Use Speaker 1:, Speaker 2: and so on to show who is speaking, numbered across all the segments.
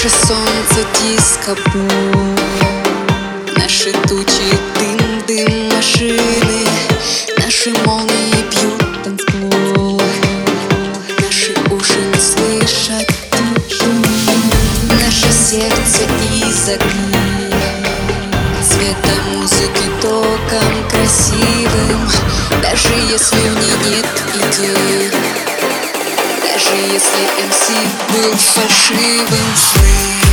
Speaker 1: Наше солнце диско Наши тучи дым, дым машины. Наши молнии бьют танцпол Наши уши не слышат Наше сердце из огней Цвета музыки током красивым. Даже если в ней нет идей Даже если МС был фальшивым Сны,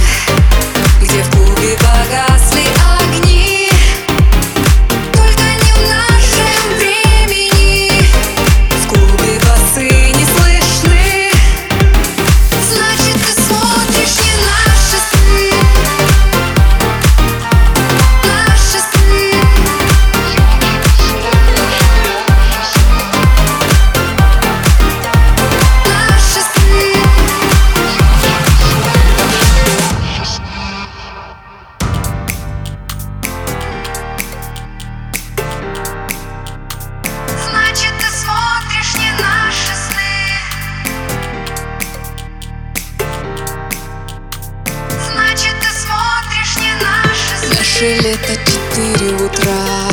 Speaker 1: Наше лето четыре утра.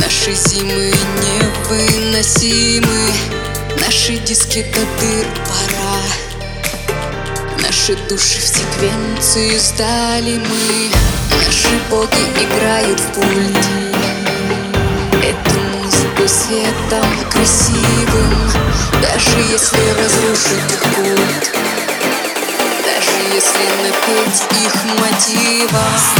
Speaker 1: Наши зимы невыносимы. Наши диски до дыр пора. Наши души в секвенции сдали мы. Наши боги играют в пульт. Эту музыку светом красивым Даже если разрушить их культ. Даже если напеть их мотивом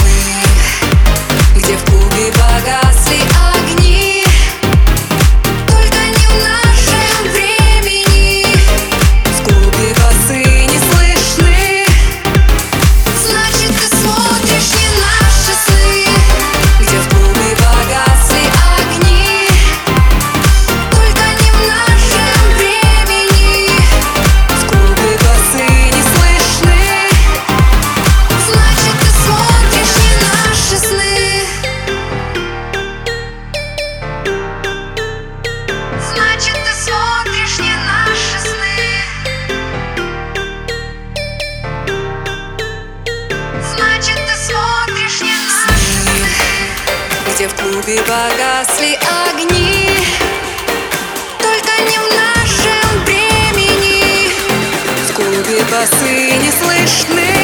Speaker 1: Где в клубе погасли огни. Только не в нашем времени В клубе басы не слышны